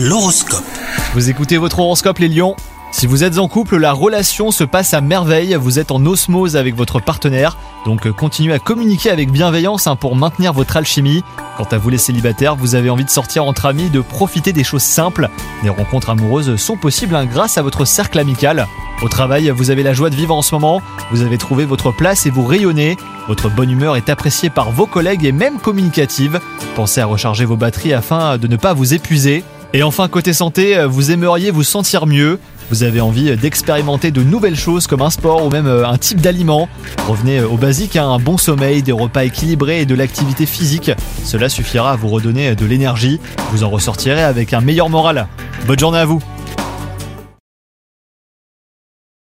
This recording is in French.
L'horoscope. Vous écoutez votre horoscope les lions? Si vous êtes en couple, la relation se passe à merveille, vous êtes en osmose avec votre partenaire, donc euh, continuez à communiquer avec bienveillance hein, pour maintenir votre alchimie. Quant à vous les célibataires, vous avez envie de sortir entre amis, de profiter des choses simples. Des rencontres amoureuses sont possibles hein, grâce à votre cercle amical. Au travail, vous avez la joie de vivre en ce moment, vous avez trouvé votre place et vous rayonnez. Votre bonne humeur est appréciée par vos collègues et même communicative. Pensez à recharger vos batteries afin de ne pas vous épuiser. Et enfin, côté santé, vous aimeriez vous sentir mieux. Vous avez envie d'expérimenter de nouvelles choses comme un sport ou même euh, un type d'aliment. Revenez euh, au basique, hein, un bon sommeil, des repas équilibrés et de l'activité physique. Cela suffira à vous redonner de l'énergie. Vous en ressortirez avec un meilleur moral. Bonne journée à vous